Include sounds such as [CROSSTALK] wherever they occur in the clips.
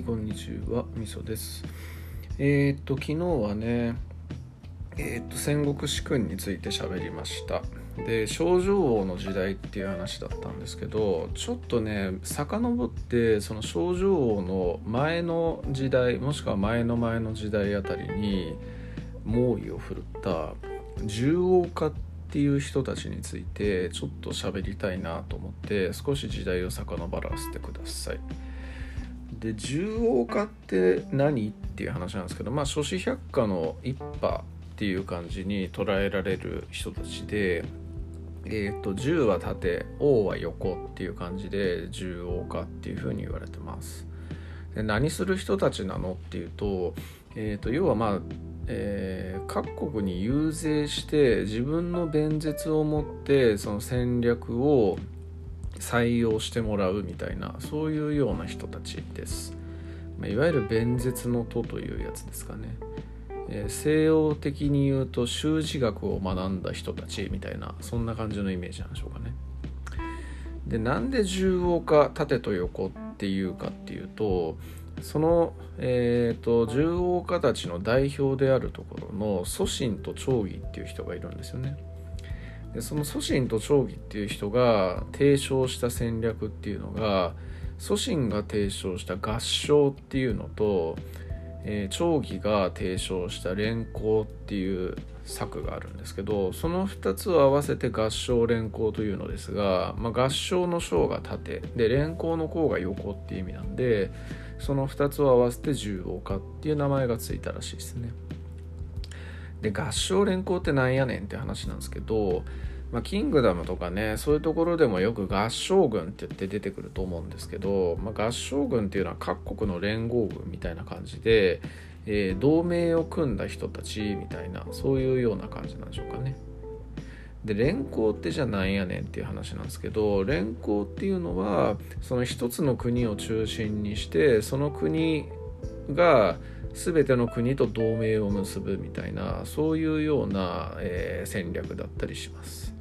いこんにちはみそですえー、っと昨日はねえー、っと戦国主君について喋りましたで少女王の時代っていう話だったんですけどちょっとね遡ってその少女王の前の時代もしくは前の前の時代あたりに猛威を振るった獣王家っていう人たちについてちょっと喋りたいなと思って少し時代を遡らせてください。で獣王家って何？っていう話なんですけどまあ諸子百科の一派っていう感じに捉えられる人たちでえーと、10は縦王は横っていう感じで10王家っていうふうに言われてます。で何する人たちなのっていうと,、えーと、要はまあ、えー、各国に遊説して自分の弁舌を持ってその戦略を採用してもらうみたいなそういうような人たちです、ま、いわゆる弁舌の徒というやつですかねえ、西洋的に言うと習字学を学んだ人たちみたいなそんな感じのイメージなんでしょうかね。でなんで重王か縦と横っていうかっていうとその、えーと、重王家たちの代表であるところの祖神と長義っていう人がいるんですよね。でその祖神と長義っていう人が提唱した戦略っていうのが祖神が提唱した合唱っていうのとえー、長義が提唱した連行っていう策があるんですけどその2つを合わせて合唱連行というのですが、まあ、合唱の章が縦で連行の項が横っていう意味なんでその2つを合わせて十王家っていう名前がついたらしいですね。で合唱連行ってなんやねんって話なんですけどまあ、キングダムとかねそういうところでもよく合唱軍って言って出てくると思うんですけど、まあ、合唱軍っていうのは各国の連合軍みたいな感じで、えー、同盟を組んだ人たちみたいなそういうような感じなんでしょうかね。で連行ってじゃあなんやねんっていう話なんですけど連行っていうのはその一つの国を中心にしてその国が全ての国と同盟を結ぶみたいなそういうような、えー、戦略だったりします。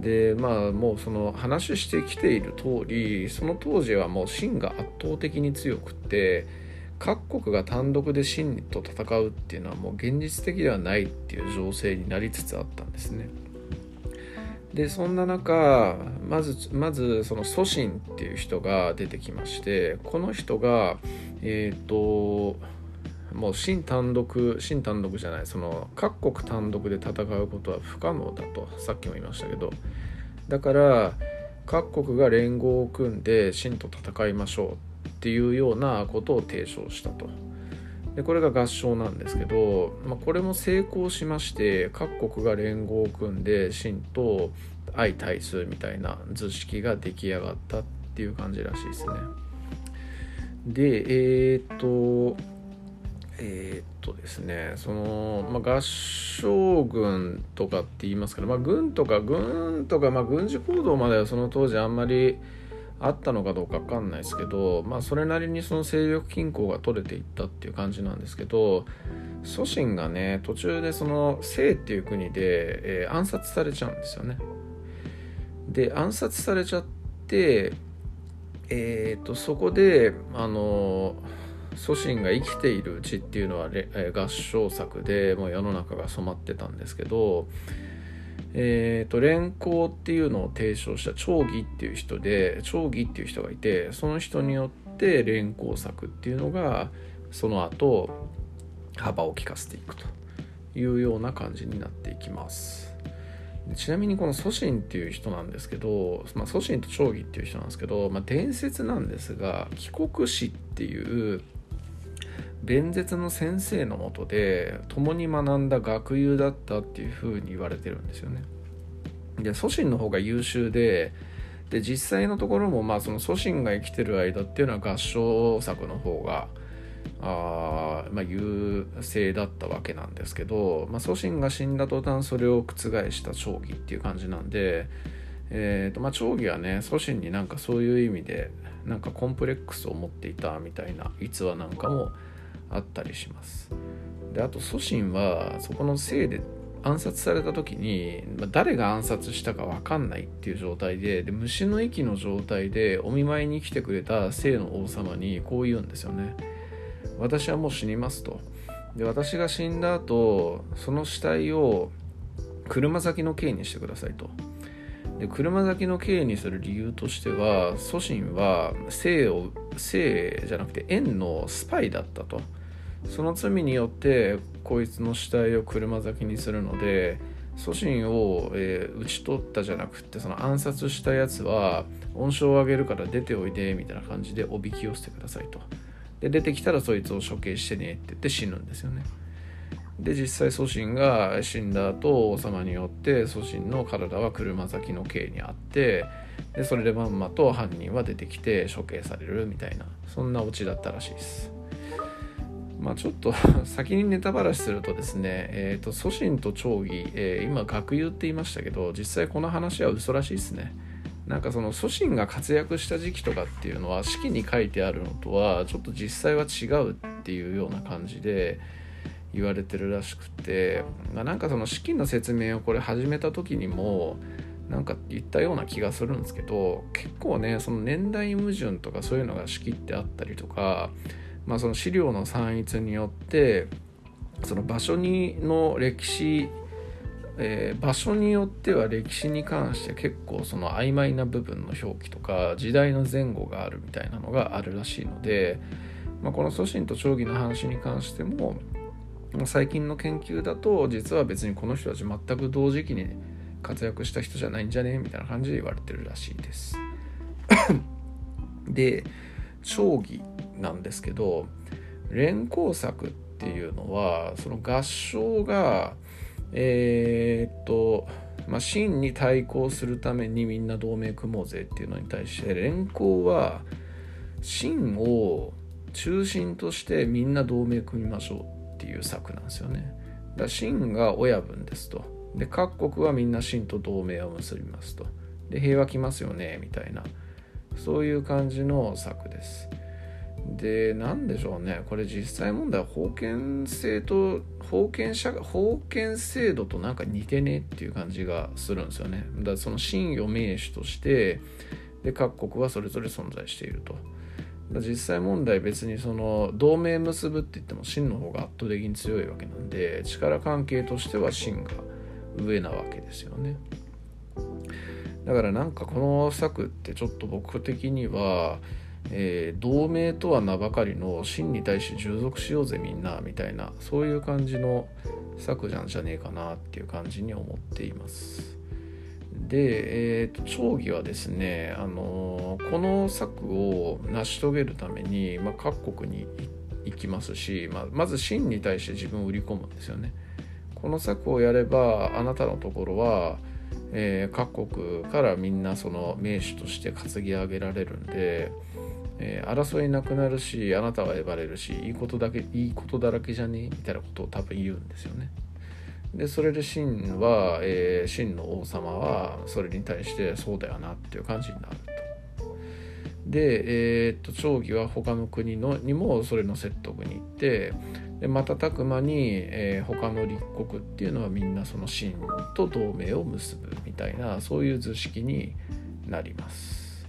でまあもうその話してきている通りその当時はもう秦が圧倒的に強くって各国が単独で秦と戦うっていうのはもう現実的ではないっていう情勢になりつつあったんですね。でそんな中まずまずその祖神っていう人が出てきましてこの人がえっ、ー、ともう新単独新単独じゃないその各国単独で戦うことは不可能だとさっきも言いましたけど。だから各国が連合を組んで秦と戦いましょうっていうようなことを提唱したと。でこれが合唱なんですけど、まあ、これも成功しまして各国が連合を組んで秦と相対するみたいな図式が出来上がったっていう感じらしいですね。でえー、っとえー、っとですねその、まあ、合唱軍とかって言いますけど、まあ、軍とか軍とか、まあ、軍事行動まではその当時あんまりあったのかどうか分かんないですけど、まあ、それなりにその勢力均衡が取れていったっていう感じなんですけど祖神がね途中でその清っていう国で、えー、暗殺されちゃうんですよね。で暗殺されちゃってえー、っとそこであのー祖神が生きているうちっていうのは合唱作でもう世の中が染まってたんですけど、えーと、連行っていうのを提唱した長義っていう人で長義っていう人がいてその人によって連行作っていうのがその後幅を利かせていくというような感じになっていきます。ちなみにこの祖神っていう人なんですけど、まあ、祖神と長義っていう人なんですけど、まあ、伝説なんですが帰国史っていう弁舌の先生のもとで共に学んだ学友だったっていうふうに言われてるんですよね。で祖神の方が優秀でで実際のところもまあその祖神が生きてる間っていうのは合唱作の方があ、まあ、優勢だったわけなんですけど、まあ、祖神が死んだ途端それを覆した長義っていう感じなんで、えーとまあ、長義はね祖神になんかそういう意味でなんかコンプレックスを持っていたみたいな逸話なんかもあったりします。であと祖神はそこのせいで暗殺された時に、まあ、誰が暗殺したか分かんないっていう状態でで虫の息の状態でお見舞いに来てくれた生の王様にこう言うんですよね。私はもう死にますと。で私が死んだ後その死体を車先の刑にしてくださいと。で車先の刑にする理由としては祖神は生を生じゃなくて縁のスパイだったと。その罪によってこいつの死体を車先にするので祖神を、えー、討ち取ったじゃなくてその暗殺したやつは恩賞をあげるから出ておいでみたいな感じでおびき寄せてくださいと。で出てきたらそいつを処刑してねって言って死ぬんですよね。で実際祖神が死んだ後王様によって祖神の体は車先の刑にあってでそれでまんまと犯人は出てきて処刑されるみたいなそんなオチだったらしいです。まあ、ちょっと [LAUGHS] 先にネタバラシするとですね、えーと、祖神と長義、えー、今学友って言いましたけど実際この話は嘘らしいですね。なんかその祖神が活躍した時期とかっていうのは式に書いてあるのとはちょっと実際は違うっていうような感じで言われてるらしくて、ま、なんかその式の説明をこれ始めた時にもなんか言ったような気がするんですけど結構ねその年代矛盾とかそういうのが仕切ってあったりとかまあ、その資料の散逸によってその場所にの歴史、えー、場所によっては歴史に関して結構その曖昧な部分の表記とか時代の前後があるみたいなのがあるらしいので、まあ、この祖神と長義の話に関しても最近の研究だと実は別にこの人たち全く同時期に活躍した人じゃないんじゃねみたいな感じで言われてるらしいです。で長義なんですけど連行作っていうのはその合唱がえー、っとまあ秦に対抗するためにみんな同盟組もうぜっていうのに対して連行は秦を中心としてみんな同盟組みましょうっていう策なんですよね。だから秦が親分ですと。で各国はみんな秦と同盟を結びますと。で平和来ますよねみたいなそういう感じの策です。で何でしょうね。これ実際問題は封建制と封建社封建制度となんか似てねっていう感じがするんですよね。だからその真与名手としてで各国はそれぞれ存在していると。実際問題別にその同盟結ぶって言っても真の方が圧倒的に強いわけなんで力関係としては真が上なわけですよね。だからなんかこの策ってちょっと僕的にはえー、同盟とは名ばかりの真に対して従属しようぜみんなみたいなそういう感じの策じゃんじゃねえかなっていう感じに思っています。で、えーと、町議はですね、あのー、この策を成し遂げるために、まあ、各国に行きますし、まあ、まず真に対して自分を売り込むんですよね。この策をやればあなたのところは、えー、各国からみんなその名手として担ぎ上げられるんで、えー、争いなくなるしあなたは選ばれるしいいことだけいいことだらけじゃねみたいなことを多分言うんですよね。でそれで秦は、えー、秦の王様はそれに対してそうだよなっていう感じになる。で、えー、っと長義は他の国のにもそれの説得に行ってで瞬く間に、えー、他の立国っていうのはみんなその秦と同盟を結ぶみたいなそういう図式になります。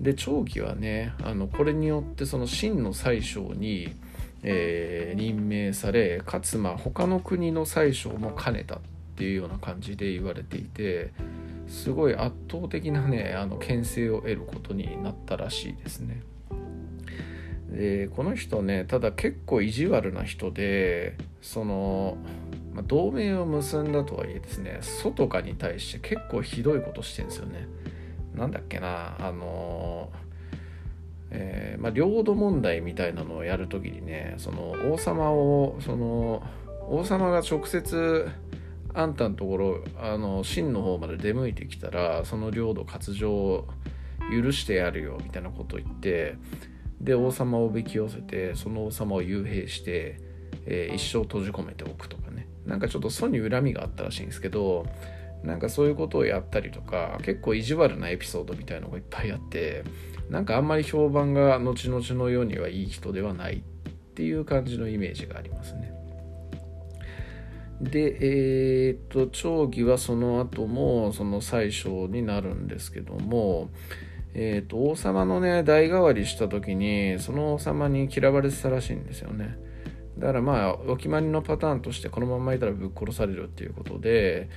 で長義はねあのこれによってその真の宰相に、えー、任命されかつまあ他の国の宰相も兼ねたっていうような感じで言われていてすごい圧倒的なねあの牽制を得ることになったらしいですね。でこの人ねただ結構意地悪な人でその、まあ、同盟を結んだとはいえですね外かに対して結構ひどいことしてんですよね。なんだっけなあのえー、まあ、領土問題みたいなのをやるときにねその王様をその王様が直接あんたのところあの真の方まで出向いてきたらその領土割譲を許してやるよみたいなことを言ってで王様をおびき寄せてその王様を幽閉して、えー、一生閉じ込めておくとかねなんかちょっと祖に恨みがあったらしいんですけどなんかそういうことをやったりとか結構意地悪なエピソードみたいのがいっぱいあってなんかあんまり評判が後々のようにはいい人ではないっていう感じのイメージがありますね。でえー、っと長儀はその後もその宰相になるんですけどもえー、と王様のね代替わりした時にその王様に嫌われてたらしいんですよね。だからまあお決まりのパターンとしてこのままいたらぶっ殺されるっていうことで、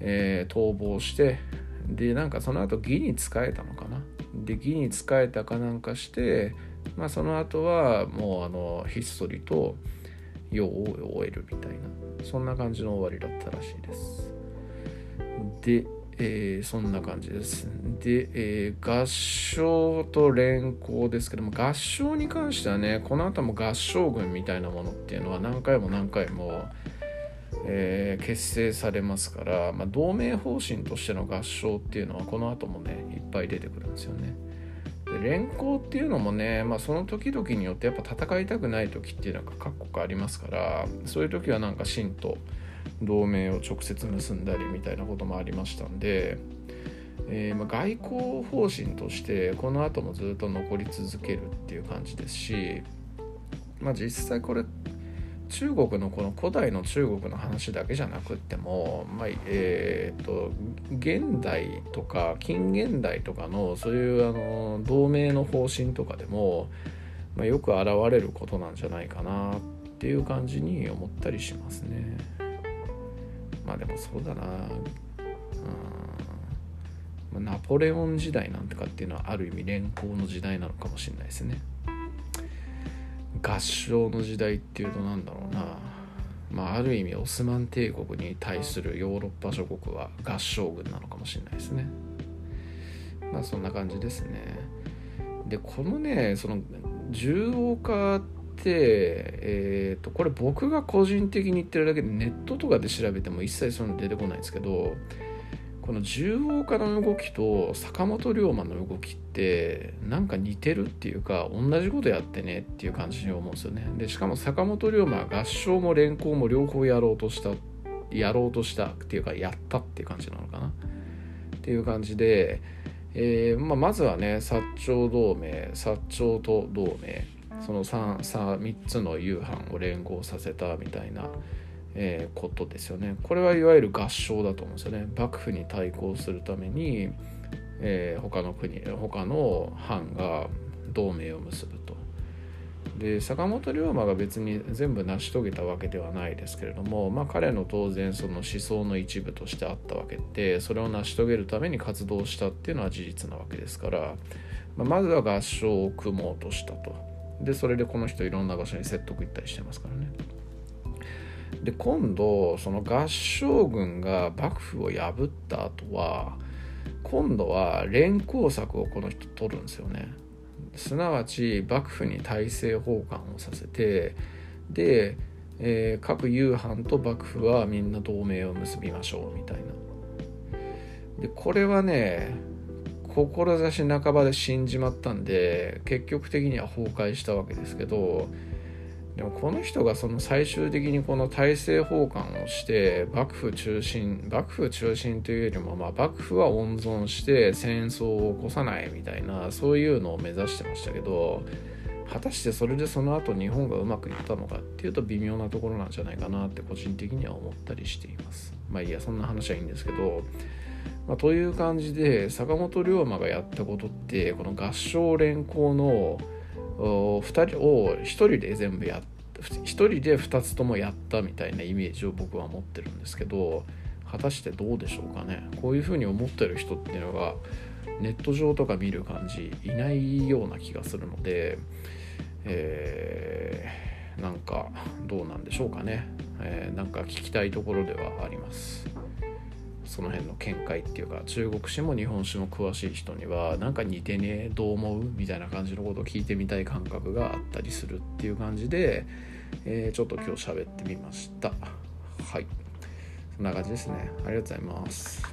えー、逃亡してでなんかその後義に仕えたのかな。で義に仕えたかなんかしてまあその後はもうあのひっそりと世を終えるみたいな。そんな感じの終わりだったらしいですでえー、そんな感じです。で、えー、合唱と連行ですけども、合唱に関してはね、この後も合唱軍みたいなものっていうのは何回も何回も、えー、結成されますから、まあ、同盟方針としての合唱っていうのはこの後もね、いっぱい出てくるんですよね。連行っていうのもね、まあ、その時々によってやっぱ戦いたくない時っていうのが各国ありますからそういう時はなんか信と同盟を直接結んだりみたいなこともありましたんで、えー、ま外交方針としてこの後もずっと残り続けるっていう感じですし、まあ、実際これ中国のこの古代の中国の話だけじゃなくっても、まあ、えーと、現代とか近現代とかのそういうあの同盟の方針とかでも、まあ、よく現れることなんじゃないかなっていう感じに思ったりしますね。まあでもそうだな。うん。ナポレオン時代なんてかっていうのはある意味連行の時代なのかもしれないですね。合唱の時代っていうと何だろうな。まあある意味オスマン帝国に対するヨーロッパ諸国は合唱軍なのかもしれないですね。まあそんな感じですね。でこのねその重王化ってえーと、これ僕が個人的に言ってるだけでネットとかで調べても一切そういうの出てこないんですけどこの重王化の動きと坂本龍馬の動きってなんか似てるっていうか同じことやってねっていう感じに思うんですよね。でしかも坂本龍馬は合唱も連行も両方やろうとしたやろうとしたっていうかやったっていう感じなのかな。っていう感じで、えーまあ、まずはね薩長同盟薩長と同盟その 3, 3, 3つの夕飯を連合させたみたいな、えー、ことですよね。これはいわゆる合唱だと思うんですよね。幕府に対抗するために、えー、他の国他の藩が同盟を結ぶと。で坂本龍馬が別に全部成し遂げたわけではないですけれども、まあ、彼の当然その思想の一部としてあったわけでそれを成し遂げるために活動したっていうのは事実なわけですから、まあ、まずは合唱を組もうとしたと。でそれでこの人いろんな場所に説得行ったりしてますからねで今度その合唱軍が幕府を破った後は今度は連行策をこの人取るんですよね。すなわち幕府に大政奉還をさせてで、えー、各夕飯と幕府はみんな同盟を結びましょうみたいな。でこれはね志半ばで死んじまったんで結局的には崩壊したわけですけどでもこの人がその最終的にこの大政奉還をして幕府中心幕府中心というよりもまあ幕府は温存して戦争を起こさないみたいなそういうのを目指してましたけど果たしてそれでその後日本がうまくいったのかっていうと微妙なところなんじゃないかなって個人的には思ったりしています。まあいいやそんな話はいいんですけどまあ、という感じで坂本龍馬がやったことってこの合唱連行の2人を1人で全部やっ1人で2つともやったみたいなイメージを僕は持ってるんですけど果たしてどうでしょうかねこういうふうに思ってる人っていうのがネット上とか見る感じいないような気がするので、えー、なんかどうなんでしょうかね、えー、なんか聞きたいところではあります。その辺の見解っていうか中国史も日本史も詳しい人にはなんか似てねどう思うみたいな感じのことを聞いてみたい感覚があったりするっていう感じで、えー、ちょっと今日喋ってみました。はい。そんな感じですね。ありがとうございます。